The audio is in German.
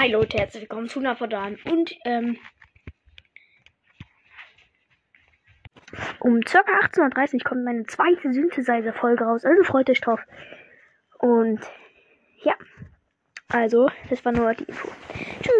Hi Leute, herzlich willkommen zu Napodan. Und ähm, um ca. 18.30 Uhr kommt meine zweite Synthesizer-Folge raus. Also freut euch drauf. Und ja, also, das war nur die Info. Tschüss.